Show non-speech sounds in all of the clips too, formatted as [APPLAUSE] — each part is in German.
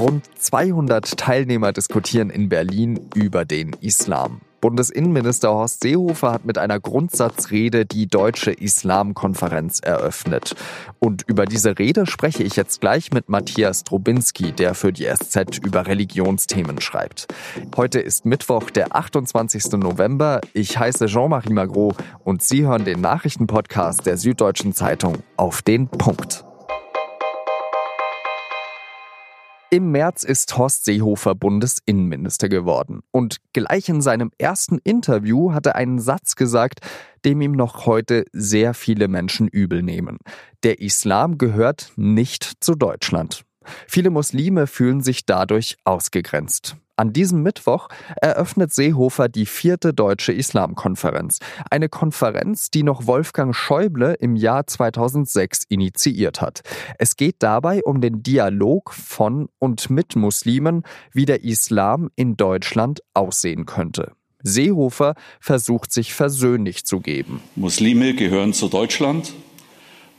Rund 200 Teilnehmer diskutieren in Berlin über den Islam. Bundesinnenminister Horst Seehofer hat mit einer Grundsatzrede die Deutsche Islamkonferenz eröffnet. Und über diese Rede spreche ich jetzt gleich mit Matthias Drobinski, der für die SZ über Religionsthemen schreibt. Heute ist Mittwoch, der 28. November. Ich heiße Jean-Marie Magro und Sie hören den Nachrichtenpodcast der Süddeutschen Zeitung auf den Punkt. Im März ist Horst Seehofer Bundesinnenminister geworden. Und gleich in seinem ersten Interview hat er einen Satz gesagt, dem ihm noch heute sehr viele Menschen übel nehmen. Der Islam gehört nicht zu Deutschland. Viele Muslime fühlen sich dadurch ausgegrenzt. An diesem Mittwoch eröffnet Seehofer die vierte deutsche Islamkonferenz. Eine Konferenz, die noch Wolfgang Schäuble im Jahr 2006 initiiert hat. Es geht dabei um den Dialog von und mit Muslimen, wie der Islam in Deutschland aussehen könnte. Seehofer versucht sich versöhnlich zu geben. Muslime gehören zu Deutschland.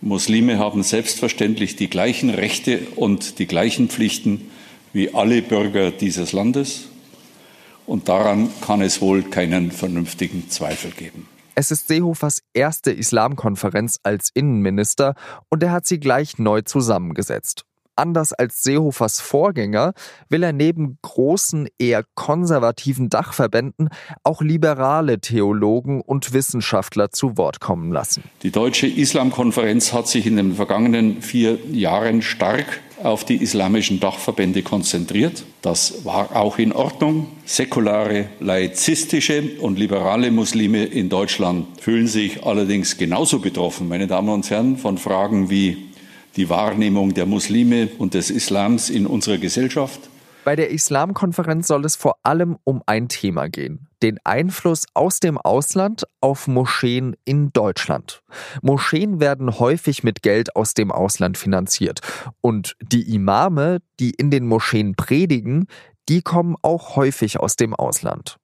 Muslime haben selbstverständlich die gleichen Rechte und die gleichen Pflichten wie alle Bürger dieses Landes. Und daran kann es wohl keinen vernünftigen Zweifel geben. Es ist Seehofers erste Islamkonferenz als Innenminister und er hat sie gleich neu zusammengesetzt. Anders als Seehofers Vorgänger will er neben großen, eher konservativen Dachverbänden auch liberale Theologen und Wissenschaftler zu Wort kommen lassen. Die Deutsche Islamkonferenz hat sich in den vergangenen vier Jahren stark auf die islamischen Dachverbände konzentriert. Das war auch in Ordnung. Säkulare, laizistische und liberale Muslime in Deutschland fühlen sich allerdings genauso betroffen, meine Damen und Herren, von Fragen wie die Wahrnehmung der Muslime und des Islams in unserer Gesellschaft. Bei der Islamkonferenz soll es vor allem um ein Thema gehen. Den Einfluss aus dem Ausland auf Moscheen in Deutschland. Moscheen werden häufig mit Geld aus dem Ausland finanziert. Und die Imame, die in den Moscheen predigen, die kommen auch häufig aus dem Ausland.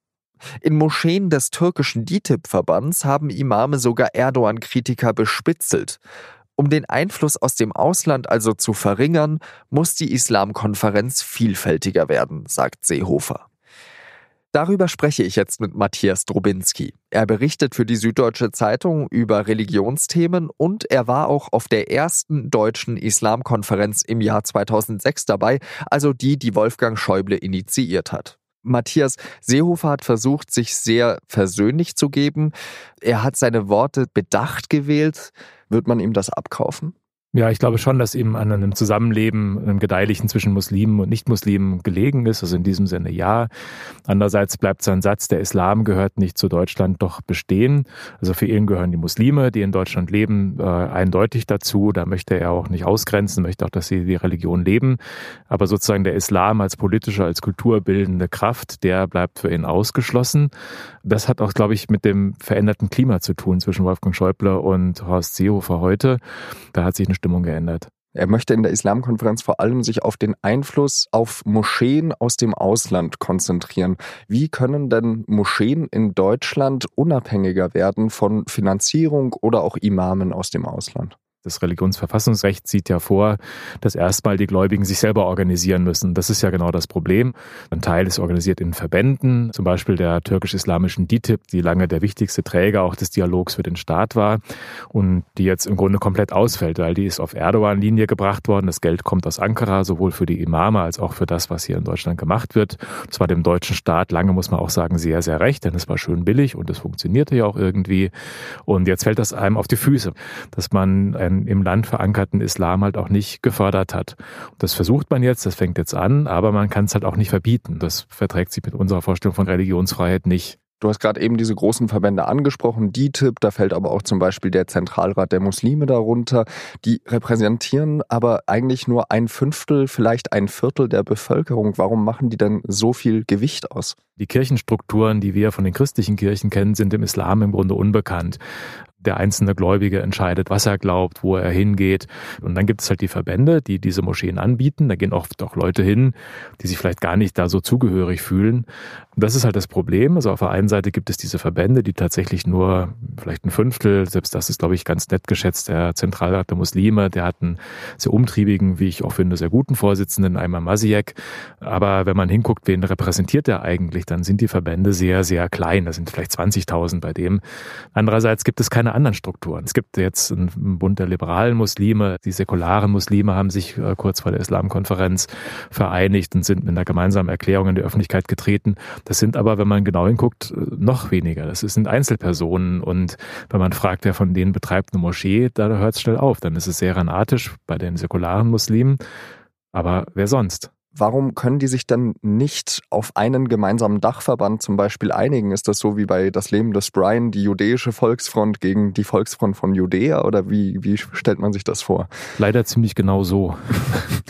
In Moscheen des türkischen DITIB-Verbands haben Imame sogar Erdogan-Kritiker bespitzelt. Um den Einfluss aus dem Ausland also zu verringern, muss die Islamkonferenz vielfältiger werden, sagt Seehofer. Darüber spreche ich jetzt mit Matthias Drobinski. Er berichtet für die Süddeutsche Zeitung über Religionsthemen und er war auch auf der ersten deutschen Islamkonferenz im Jahr 2006 dabei, also die, die Wolfgang Schäuble initiiert hat. Matthias Seehofer hat versucht, sich sehr versöhnlich zu geben. Er hat seine Worte bedacht gewählt. Wird man ihm das abkaufen? Ja, ich glaube schon, dass ihm an einem Zusammenleben, einem Gedeihlichen zwischen Muslimen und Nichtmuslimen gelegen ist. Also in diesem Sinne ja. Andererseits bleibt sein Satz, der Islam gehört nicht zu Deutschland, doch bestehen. Also für ihn gehören die Muslime, die in Deutschland leben, äh, eindeutig dazu. Da möchte er auch nicht ausgrenzen, möchte auch, dass sie die Religion leben. Aber sozusagen der Islam als politische, als kulturbildende Kraft, der bleibt für ihn ausgeschlossen. Das hat auch, glaube ich, mit dem veränderten Klima zu tun zwischen Wolfgang Schäuble und Horst Seehofer heute. Da hat sich eine Stimmung geändert. Er möchte in der Islamkonferenz vor allem sich auf den Einfluss auf Moscheen aus dem Ausland konzentrieren. Wie können denn Moscheen in Deutschland unabhängiger werden von Finanzierung oder auch Imamen aus dem Ausland? Das Religionsverfassungsrecht sieht ja vor, dass erstmal die Gläubigen sich selber organisieren müssen. Das ist ja genau das Problem. Ein Teil ist organisiert in Verbänden, zum Beispiel der türkisch-islamischen DITIB, die lange der wichtigste Träger auch des Dialogs für den Staat war und die jetzt im Grunde komplett ausfällt, weil die ist auf Erdogan-Linie gebracht worden. Das Geld kommt aus Ankara, sowohl für die Imame als auch für das, was hier in Deutschland gemacht wird. Das war dem deutschen Staat lange, muss man auch sagen, sehr, sehr recht, denn es war schön billig und es funktionierte ja auch irgendwie. Und jetzt fällt das einem auf die Füße, dass man ein im Land verankerten Islam halt auch nicht gefördert hat. Das versucht man jetzt, das fängt jetzt an, aber man kann es halt auch nicht verbieten. Das verträgt sich mit unserer Vorstellung von Religionsfreiheit nicht. Du hast gerade eben diese großen Verbände angesprochen, DITIB, da fällt aber auch zum Beispiel der Zentralrat der Muslime darunter. Die repräsentieren aber eigentlich nur ein Fünftel, vielleicht ein Viertel der Bevölkerung. Warum machen die denn so viel Gewicht aus? Die Kirchenstrukturen, die wir von den christlichen Kirchen kennen, sind im Islam im Grunde unbekannt der einzelne Gläubige entscheidet, was er glaubt, wo er hingeht. Und dann gibt es halt die Verbände, die diese Moscheen anbieten. Da gehen oft auch Leute hin, die sich vielleicht gar nicht da so zugehörig fühlen. Das ist halt das Problem. Also auf der einen Seite gibt es diese Verbände, die tatsächlich nur vielleicht ein Fünftel, selbst das ist, glaube ich, ganz nett geschätzt, der Zentralrat der Muslime, der hat einen sehr umtriebigen, wie ich auch finde, sehr guten Vorsitzenden, Ayman Masiek. Aber wenn man hinguckt, wen repräsentiert der eigentlich, dann sind die Verbände sehr, sehr klein. Das sind vielleicht 20.000 bei dem. Andererseits gibt es keine anderen Strukturen. Es gibt jetzt einen Bund der liberalen Muslime. Die säkularen Muslime haben sich äh, kurz vor der Islamkonferenz vereinigt und sind mit einer gemeinsamen Erklärung in die Öffentlichkeit getreten. Das sind aber, wenn man genau hinguckt, noch weniger. Das sind Einzelpersonen. Und wenn man fragt, wer von denen betreibt eine Moschee, da hört es schnell auf. Dann ist es sehr ranatisch bei den säkularen Muslimen. Aber wer sonst? Warum können die sich dann nicht auf einen gemeinsamen Dachverband zum Beispiel einigen? Ist das so wie bei Das Leben des Brian, die jüdische Volksfront gegen die Volksfront von Judäa? Oder wie, wie stellt man sich das vor? Leider ziemlich genau so.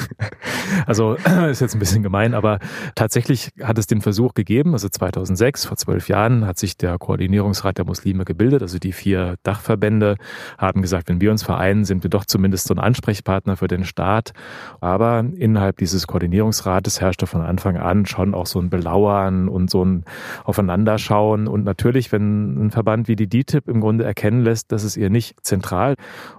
[LAUGHS] also [CLEARS THROAT] ist jetzt ein bisschen gemein, aber tatsächlich hat es den Versuch gegeben. Also 2006, vor zwölf Jahren, hat sich der Koordinierungsrat der Muslime gebildet. Also die vier Dachverbände haben gesagt, wenn wir uns vereinen, sind wir doch zumindest so ein Ansprechpartner für den Staat. Aber innerhalb dieses Koordinierungsrats Verwaltungsrates herrschte von Anfang an schon auch so ein Belauern und so ein Aufeinanderschauen. Und natürlich, wenn ein Verband wie die DITIB im Grunde erkennen lässt, dass es ihr nicht zentral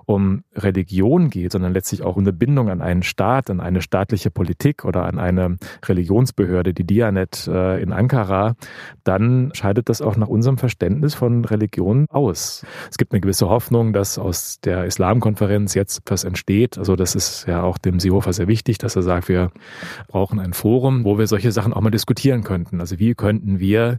um Religion geht, sondern letztlich auch um eine Bindung an einen Staat, an eine staatliche Politik oder an eine Religionsbehörde, die Dianet äh, in Ankara, dann scheidet das auch nach unserem Verständnis von Religion aus. Es gibt eine gewisse Hoffnung, dass aus der Islamkonferenz jetzt etwas entsteht. Also das ist ja auch dem Seehofer sehr wichtig, dass er sagt, wir brauchen ein Forum, wo wir solche Sachen auch mal diskutieren könnten. Also wie könnten wir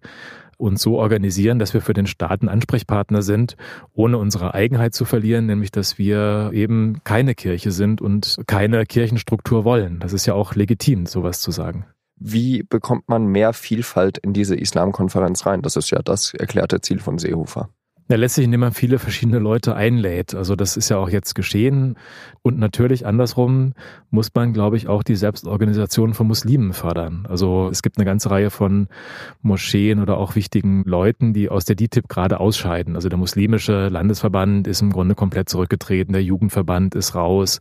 uns so organisieren, dass wir für den Staat ein Ansprechpartner sind, ohne unsere Eigenheit zu verlieren, nämlich dass wir eben keine Kirche sind und keine Kirchenstruktur wollen. Das ist ja auch legitim, sowas zu sagen. Wie bekommt man mehr Vielfalt in diese Islamkonferenz rein? Das ist ja das erklärte Ziel von Seehofer. Ja, letztlich, indem man viele verschiedene Leute einlädt. Also das ist ja auch jetzt geschehen. Und natürlich andersrum muss man, glaube ich, auch die Selbstorganisation von Muslimen fördern. Also es gibt eine ganze Reihe von Moscheen oder auch wichtigen Leuten, die aus der DITIB gerade ausscheiden. Also der muslimische Landesverband ist im Grunde komplett zurückgetreten, der Jugendverband ist raus.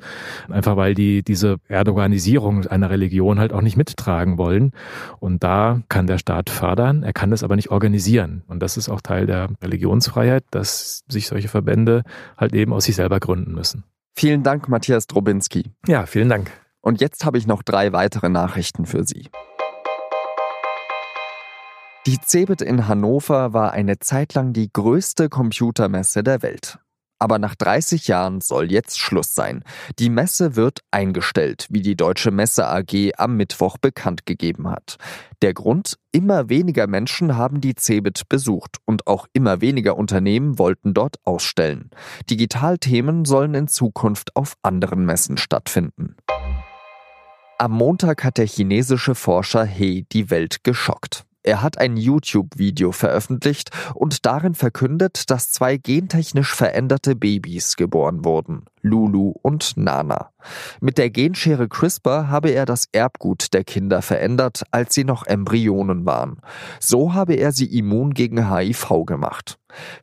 Einfach weil die diese Erdoganisierung einer Religion halt auch nicht mittragen wollen. Und da kann der Staat fördern, er kann das aber nicht organisieren. Und das ist auch Teil der Religionsfreiheit Möglichkeit, dass sich solche Verbände halt eben aus sich selber gründen müssen. Vielen Dank, Matthias Drobinski. Ja, vielen Dank. Und jetzt habe ich noch drei weitere Nachrichten für Sie. Die CeBIT in Hannover war eine Zeit lang die größte Computermesse der Welt. Aber nach 30 Jahren soll jetzt Schluss sein. Die Messe wird eingestellt, wie die Deutsche Messe AG am Mittwoch bekannt gegeben hat. Der Grund? Immer weniger Menschen haben die CeBIT besucht und auch immer weniger Unternehmen wollten dort ausstellen. Digitalthemen sollen in Zukunft auf anderen Messen stattfinden. Am Montag hat der chinesische Forscher He die Welt geschockt. Er hat ein YouTube-Video veröffentlicht und darin verkündet, dass zwei gentechnisch veränderte Babys geboren wurden, Lulu und Nana. Mit der Genschere CRISPR habe er das Erbgut der Kinder verändert, als sie noch Embryonen waren. So habe er sie immun gegen HIV gemacht.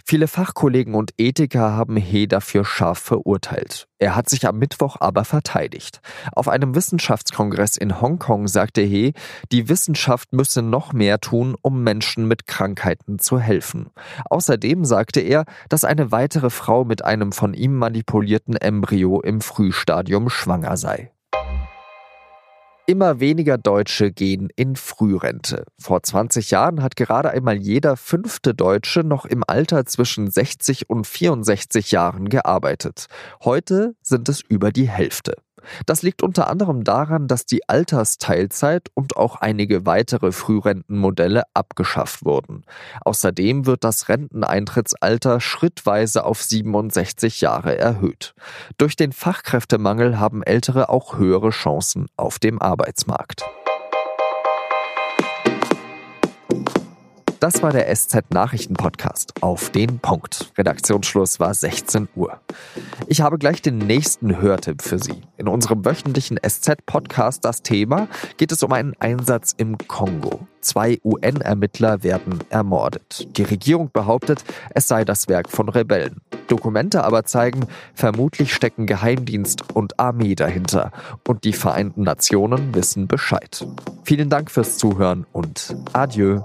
Viele Fachkollegen und Ethiker haben He dafür scharf verurteilt. Er hat sich am Mittwoch aber verteidigt. Auf einem Wissenschaftskongress in Hongkong sagte He, die Wissenschaft müsse noch mehr tun, um Menschen mit Krankheiten zu helfen. Außerdem sagte er, dass eine weitere Frau mit einem von ihm manipulierten Embryo im Frühstadium schwanger sei. Immer weniger Deutsche gehen in Frührente. Vor 20 Jahren hat gerade einmal jeder fünfte Deutsche noch im Alter zwischen 60 und 64 Jahren gearbeitet. Heute sind es über die Hälfte. Das liegt unter anderem daran, dass die Altersteilzeit und auch einige weitere Frührentenmodelle abgeschafft wurden. Außerdem wird das Renteneintrittsalter schrittweise auf 67 Jahre erhöht. Durch den Fachkräftemangel haben Ältere auch höhere Chancen auf dem Arbeitsmarkt. Das war der SZ Nachrichten Podcast auf den Punkt. Redaktionsschluss war 16 Uhr. Ich habe gleich den nächsten Hörtipp für Sie. In unserem wöchentlichen SZ Podcast Das Thema geht es um einen Einsatz im Kongo. Zwei UN-Ermittler werden ermordet. Die Regierung behauptet, es sei das Werk von Rebellen. Dokumente aber zeigen, vermutlich stecken Geheimdienst und Armee dahinter und die Vereinten Nationen wissen Bescheid. Vielen Dank fürs Zuhören und adieu.